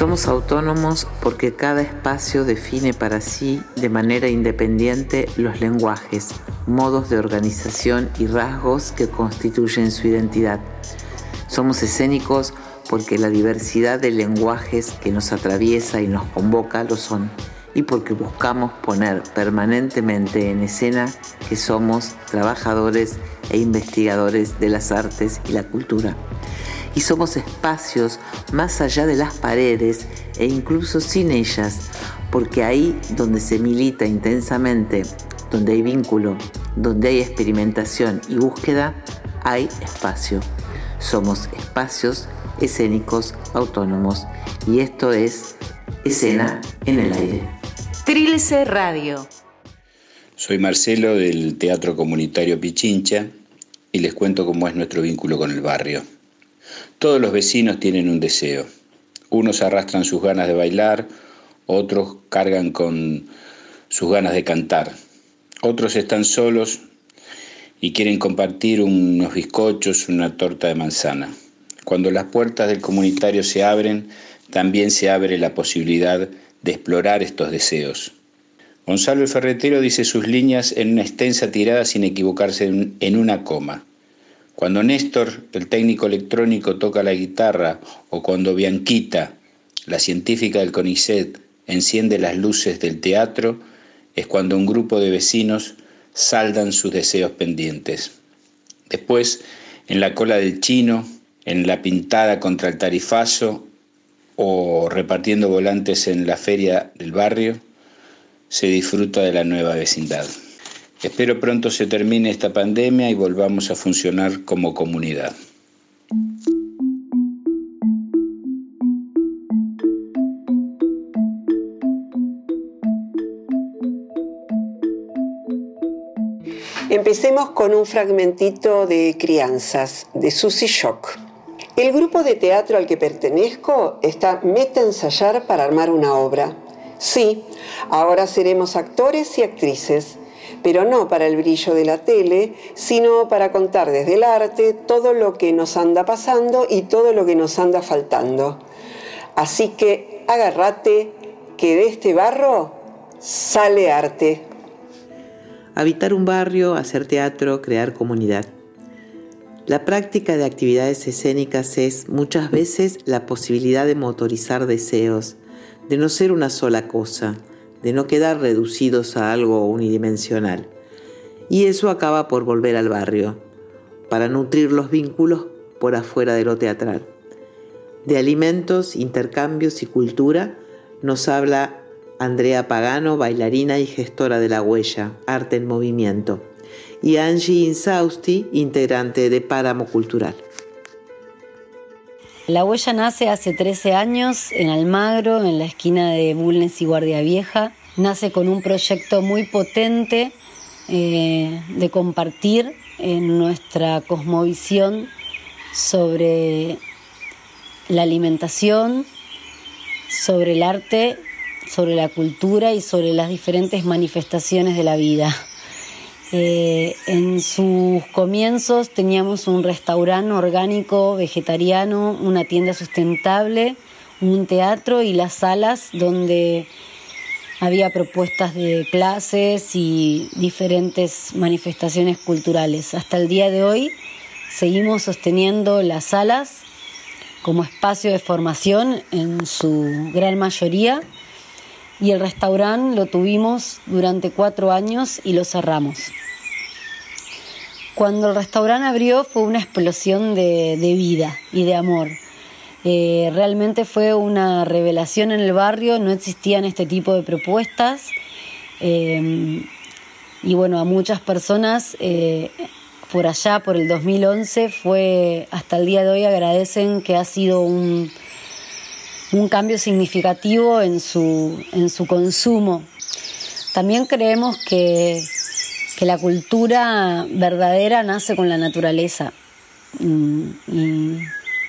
Somos autónomos porque cada espacio define para sí de manera independiente los lenguajes, modos de organización y rasgos que constituyen su identidad. Somos escénicos porque la diversidad de lenguajes que nos atraviesa y nos convoca lo son, y porque buscamos poner permanentemente en escena que somos trabajadores e investigadores de las artes y la cultura y somos espacios más allá de las paredes e incluso sin ellas, porque ahí donde se milita intensamente, donde hay vínculo, donde hay experimentación y búsqueda, hay espacio. Somos espacios escénicos autónomos y esto es escena en el aire. Trilce Radio. Soy Marcelo del Teatro Comunitario Pichincha y les cuento cómo es nuestro vínculo con el barrio. Todos los vecinos tienen un deseo. Unos arrastran sus ganas de bailar, otros cargan con sus ganas de cantar. Otros están solos y quieren compartir unos bizcochos, una torta de manzana. Cuando las puertas del comunitario se abren, también se abre la posibilidad de explorar estos deseos. Gonzalo el Ferretero dice sus líneas en una extensa tirada sin equivocarse en una coma. Cuando Néstor, el técnico electrónico, toca la guitarra o cuando Bianquita, la científica del CONICET, enciende las luces del teatro, es cuando un grupo de vecinos saldan sus deseos pendientes. Después, en la cola del chino, en la pintada contra el tarifazo o repartiendo volantes en la feria del barrio, se disfruta de la nueva vecindad. Espero pronto se termine esta pandemia y volvamos a funcionar como comunidad. Empecemos con un fragmentito de Crianzas, de Susie Shock. El grupo de teatro al que pertenezco está meta ensayar para armar una obra. Sí, ahora seremos actores y actrices pero no para el brillo de la tele, sino para contar desde el arte todo lo que nos anda pasando y todo lo que nos anda faltando. Así que agárrate que de este barro sale arte. Habitar un barrio, hacer teatro, crear comunidad. La práctica de actividades escénicas es muchas veces la posibilidad de motorizar deseos, de no ser una sola cosa, de no quedar reducidos a algo unidimensional. Y eso acaba por volver al barrio, para nutrir los vínculos por afuera de lo teatral. De alimentos, intercambios y cultura nos habla Andrea Pagano, bailarina y gestora de La Huella, Arte en Movimiento, y Angie Insausti, integrante de Páramo Cultural. La huella nace hace 13 años en Almagro, en la esquina de Bulnes y Guardia Vieja. Nace con un proyecto muy potente eh, de compartir en nuestra cosmovisión sobre la alimentación, sobre el arte, sobre la cultura y sobre las diferentes manifestaciones de la vida. Eh, en sus comienzos teníamos un restaurante orgánico, vegetariano, una tienda sustentable, un teatro y las salas donde había propuestas de clases y diferentes manifestaciones culturales. Hasta el día de hoy seguimos sosteniendo las salas como espacio de formación en su gran mayoría y el restaurante lo tuvimos durante cuatro años y lo cerramos. Cuando el restaurante abrió fue una explosión de, vida y de amor. Eh, realmente fue una revelación en el barrio, no existían este tipo de propuestas. Eh, y bueno, a muchas personas eh, por allá, por el 2011, fue hasta el día de hoy agradecen que ha sido un, un cambio significativo en su, en su consumo. También creemos que, que la cultura verdadera nace con la naturaleza, mm, y,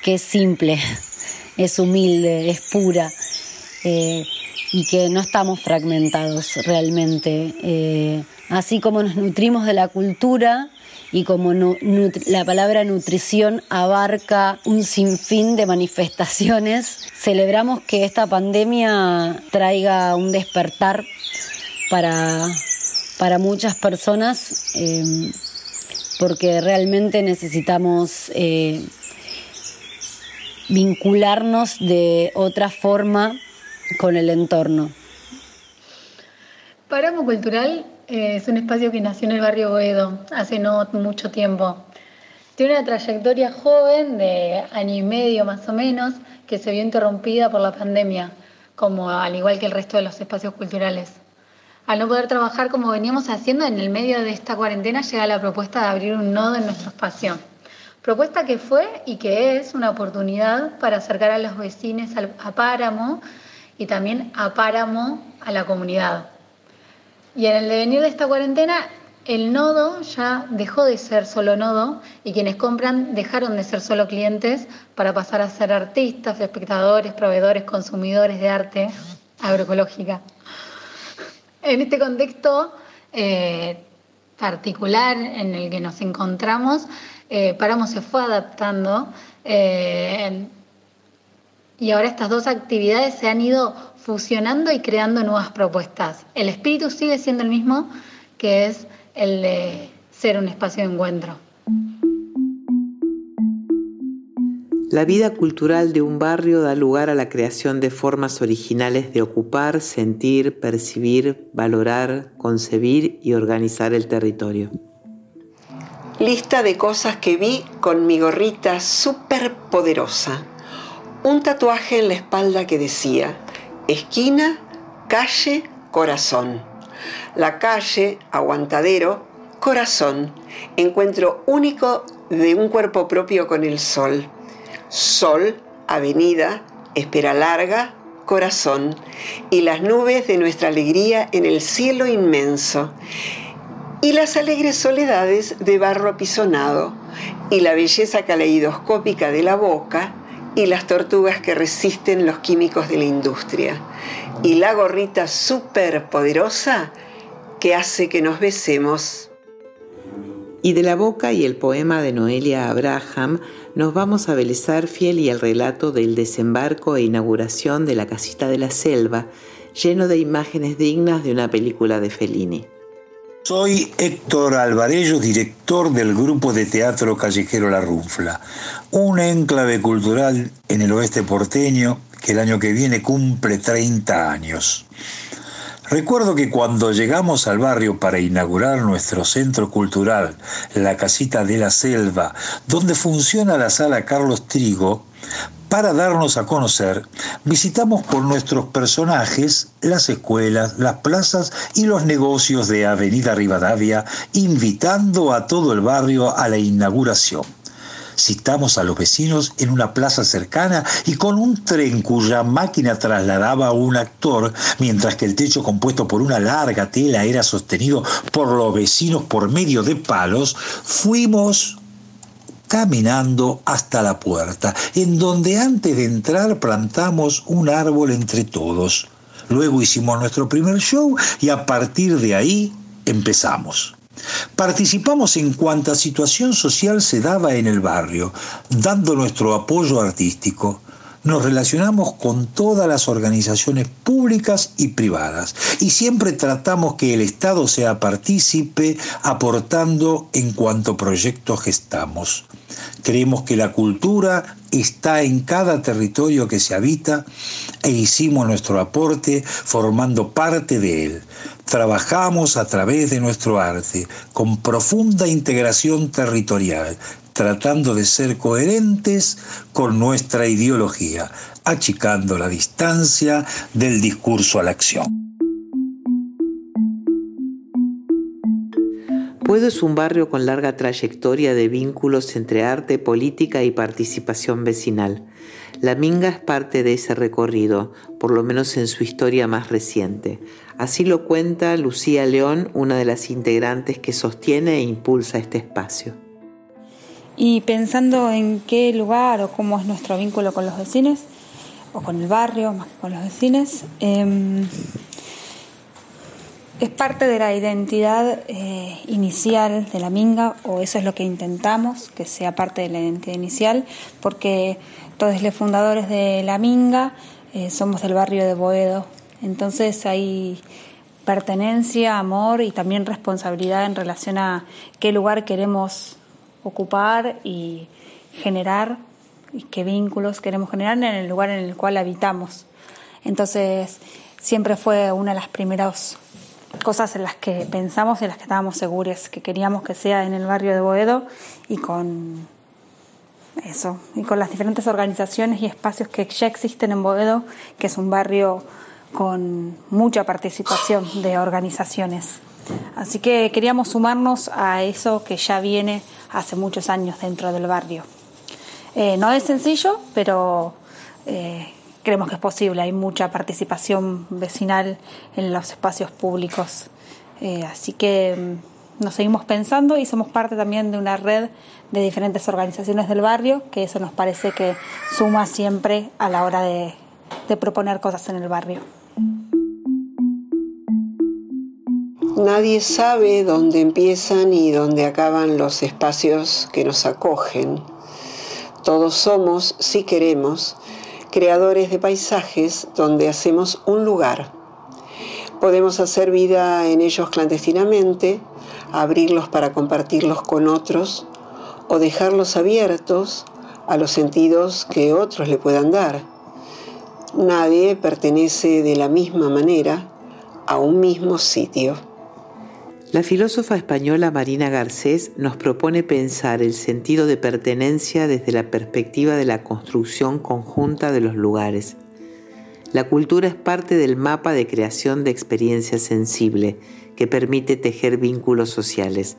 que es simple, es humilde, es pura. Eh, y que no estamos fragmentados realmente. Eh, así como nos nutrimos de la cultura y como la palabra nutrición abarca un sinfín de manifestaciones, celebramos que esta pandemia traiga un despertar para, para muchas personas, eh, porque realmente necesitamos eh, vincularnos de otra forma con el entorno. Páramo Cultural es un espacio que nació en el barrio Boedo hace no mucho tiempo. Tiene una trayectoria joven de año y medio más o menos que se vio interrumpida por la pandemia, como al igual que el resto de los espacios culturales. Al no poder trabajar como veníamos haciendo, en el medio de esta cuarentena llega la propuesta de abrir un nodo en nuestro espacio. Propuesta que fue y que es una oportunidad para acercar a los vecinos a Páramo y también a Páramo a la comunidad. Y en el devenir de esta cuarentena, el nodo ya dejó de ser solo nodo y quienes compran dejaron de ser solo clientes para pasar a ser artistas, espectadores, proveedores, consumidores de arte agroecológica. En este contexto eh, particular en el que nos encontramos, eh, Paramo se fue adaptando eh, y ahora estas dos actividades se han ido fusionando y creando nuevas propuestas. El espíritu sigue siendo el mismo, que es el de ser un espacio de encuentro. La vida cultural de un barrio da lugar a la creación de formas originales de ocupar, sentir, percibir, valorar, concebir y organizar el territorio. Lista de cosas que vi con mi gorrita súper poderosa. Un tatuaje en la espalda que decía, esquina, calle, corazón. La calle, aguantadero, corazón, encuentro único de un cuerpo propio con el sol. Sol, avenida, espera larga, corazón, y las nubes de nuestra alegría en el cielo inmenso, y las alegres soledades de barro apisonado, y la belleza caleidoscópica de la boca, y las tortugas que resisten los químicos de la industria. Y la gorrita súper poderosa que hace que nos besemos. Y de la boca y el poema de Noelia Abraham nos vamos a Belezar fiel y el relato del desembarco e inauguración de la casita de la selva, lleno de imágenes dignas de una película de Fellini. Soy Héctor Alvarello, director del grupo de teatro callejero La Runfla, un enclave cultural en el oeste porteño que el año que viene cumple 30 años. Recuerdo que cuando llegamos al barrio para inaugurar nuestro centro cultural, la Casita de la Selva, donde funciona la sala Carlos Trigo, para darnos a conocer, visitamos por nuestros personajes las escuelas, las plazas y los negocios de Avenida Rivadavia, invitando a todo el barrio a la inauguración. Citamos a los vecinos en una plaza cercana y con un tren cuya máquina trasladaba a un actor, mientras que el techo compuesto por una larga tela era sostenido por los vecinos por medio de palos, fuimos caminando hasta la puerta, en donde antes de entrar plantamos un árbol entre todos. Luego hicimos nuestro primer show y a partir de ahí empezamos. Participamos en cuanta situación social se daba en el barrio, dando nuestro apoyo artístico nos relacionamos con todas las organizaciones públicas y privadas y siempre tratamos que el Estado sea partícipe aportando en cuanto proyecto gestamos. Creemos que la cultura está en cada territorio que se habita e hicimos nuestro aporte formando parte de él. Trabajamos a través de nuestro arte con profunda integración territorial, tratando de ser coherentes con nuestra ideología, achicando la distancia del discurso a la acción. Puedo es un barrio con larga trayectoria de vínculos entre arte, política y participación vecinal. La Minga es parte de ese recorrido, por lo menos en su historia más reciente. Así lo cuenta Lucía León, una de las integrantes que sostiene e impulsa este espacio y pensando en qué lugar o cómo es nuestro vínculo con los vecinos o con el barrio más que con los vecinos, em, es parte de la identidad eh, inicial de la Minga, o eso es lo que intentamos, que sea parte de la identidad inicial, porque todos los fundadores de la Minga eh, somos del barrio de Boedo. Entonces hay pertenencia, amor y también responsabilidad en relación a qué lugar queremos ocupar y generar y qué vínculos queremos generar en el lugar en el cual habitamos. Entonces, siempre fue una de las primeras cosas en las que pensamos y en las que estábamos seguros, que queríamos que sea en el barrio de Boedo y con eso, y con las diferentes organizaciones y espacios que ya existen en Boedo, que es un barrio con mucha participación de organizaciones. Así que queríamos sumarnos a eso que ya viene hace muchos años dentro del barrio. Eh, no es sencillo, pero eh, creemos que es posible. Hay mucha participación vecinal en los espacios públicos. Eh, así que mm, nos seguimos pensando y somos parte también de una red de diferentes organizaciones del barrio, que eso nos parece que suma siempre a la hora de, de proponer cosas en el barrio. Nadie sabe dónde empiezan y dónde acaban los espacios que nos acogen. Todos somos, si queremos, creadores de paisajes donde hacemos un lugar. Podemos hacer vida en ellos clandestinamente, abrirlos para compartirlos con otros o dejarlos abiertos a los sentidos que otros le puedan dar. Nadie pertenece de la misma manera a un mismo sitio. La filósofa española Marina Garcés nos propone pensar el sentido de pertenencia desde la perspectiva de la construcción conjunta de los lugares. La cultura es parte del mapa de creación de experiencia sensible que permite tejer vínculos sociales,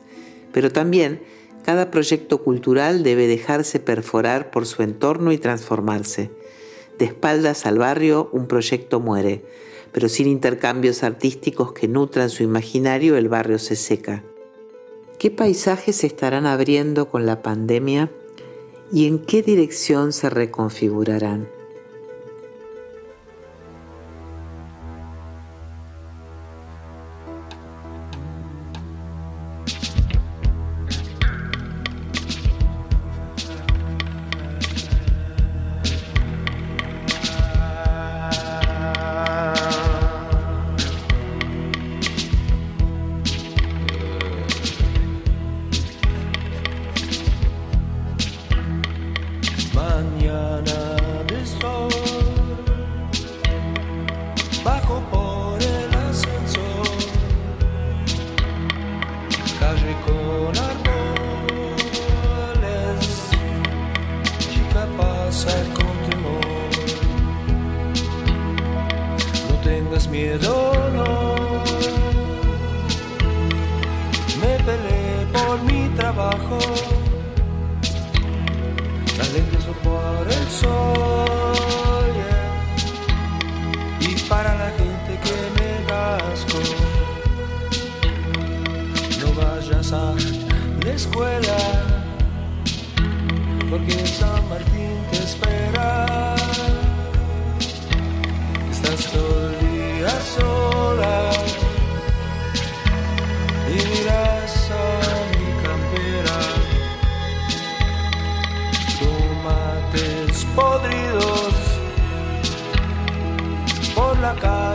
pero también cada proyecto cultural debe dejarse perforar por su entorno y transformarse. De espaldas al barrio, un proyecto muere pero sin intercambios artísticos que nutran su imaginario, el barrio se seca. ¿Qué paisajes se estarán abriendo con la pandemia y en qué dirección se reconfigurarán? Miedo dolor. Me peleé por mi trabajo, las lentes por el sol y para la gente que me casco. No vayas a la escuela porque San Martín te espera.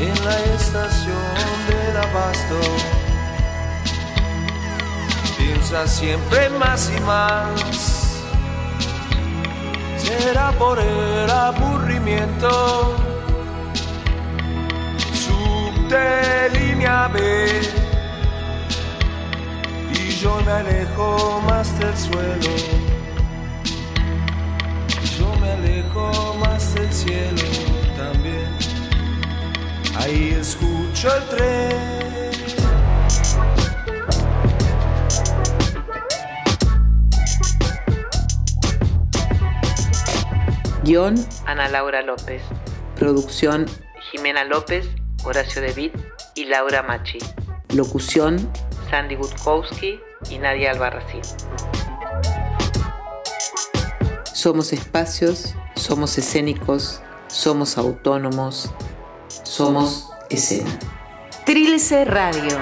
en la estación del abasto. Piensa siempre más y más, será por el aburrimiento. Subte línea B y yo me alejo más del suelo. Yo me alejo más del cielo. Ahí escucho el tren. Guión Ana Laura López. Producción Jimena López, Horacio De y Laura Machi. Locución Sandy Gutkowski y Nadia Albarracín. Somos espacios, somos escénicos, somos autónomos, somos escena. Trilce Radio.